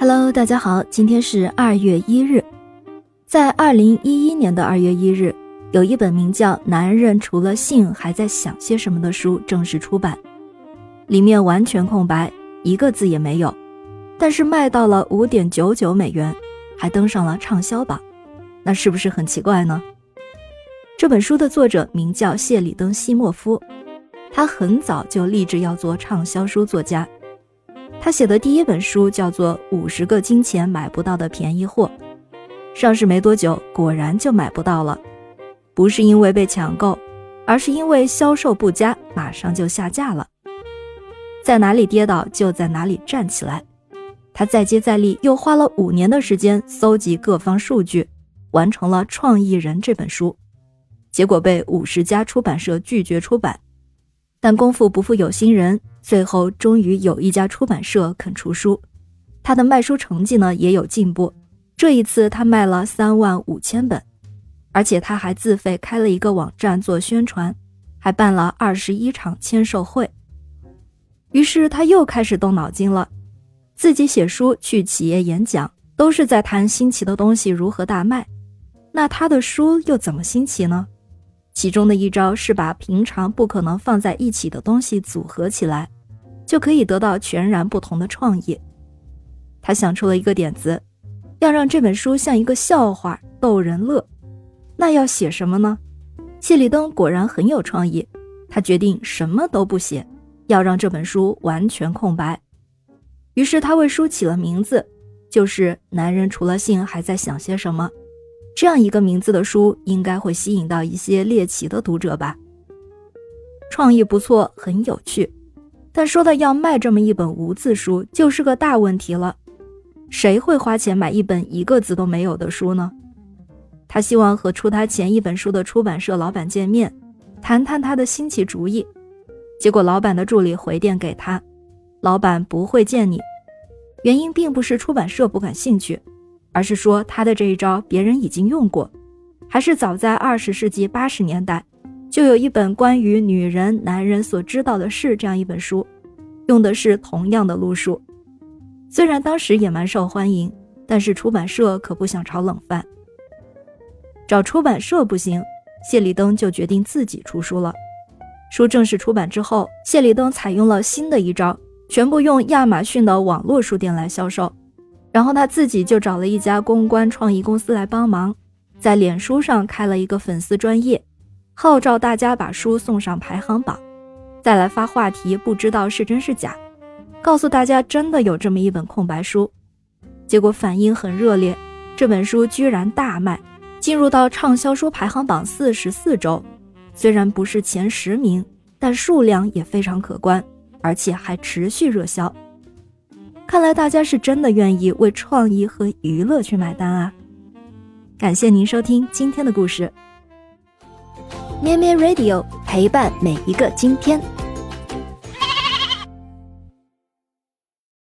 Hello，大家好，今天是二月一日。在二零一一年的二月一日，有一本名叫《男人除了性还在想些什么》的书正式出版，里面完全空白，一个字也没有，但是卖到了五点九九美元，还登上了畅销榜，那是不是很奇怪呢？这本书的作者名叫谢里登·西莫夫，他很早就立志要做畅销书作家。他写的第一本书叫做《五十个金钱买不到的便宜货》，上市没多久，果然就买不到了。不是因为被抢购，而是因为销售不佳，马上就下架了。在哪里跌倒就在哪里站起来。他再接再厉，又花了五年的时间搜集各方数据，完成了《创意人》这本书，结果被五十家出版社拒绝出版。但功夫不负有心人。最后，终于有一家出版社肯出书，他的卖书成绩呢也有进步。这一次，他卖了三万五千本，而且他还自费开了一个网站做宣传，还办了二十一场签售会。于是他又开始动脑筋了，自己写书、去企业演讲，都是在谈新奇的东西如何大卖。那他的书又怎么新奇呢？其中的一招是把平常不可能放在一起的东西组合起来。就可以得到全然不同的创意。他想出了一个点子，要让这本书像一个笑话，逗人乐。那要写什么呢？谢里登果然很有创意，他决定什么都不写，要让这本书完全空白。于是他为书起了名字，就是《男人除了性还在想些什么》。这样一个名字的书，应该会吸引到一些猎奇的读者吧？创意不错，很有趣。但说到要卖这么一本无字书，就是个大问题了。谁会花钱买一本一个字都没有的书呢？他希望和出他前一本书的出版社老板见面，谈谈他的新奇主意。结果老板的助理回电给他，老板不会见你。原因并不是出版社不感兴趣，而是说他的这一招别人已经用过，还是早在二十世纪八十年代。就有一本关于女人、男人所知道的事这样一本书，用的是同样的路数。虽然当时也蛮受欢迎，但是出版社可不想炒冷饭。找出版社不行，谢里登就决定自己出书了。书正式出版之后，谢里登采用了新的一招，全部用亚马逊的网络书店来销售。然后他自己就找了一家公关创意公司来帮忙，在脸书上开了一个粉丝专业。号召大家把书送上排行榜，再来发话题，不知道是真是假，告诉大家真的有这么一本空白书。结果反应很热烈，这本书居然大卖，进入到畅销书排行榜四十四周。虽然不是前十名，但数量也非常可观，而且还持续热销。看来大家是真的愿意为创意和娱乐去买单啊！感谢您收听今天的故事。咩咩 Radio 陪伴每一个今天。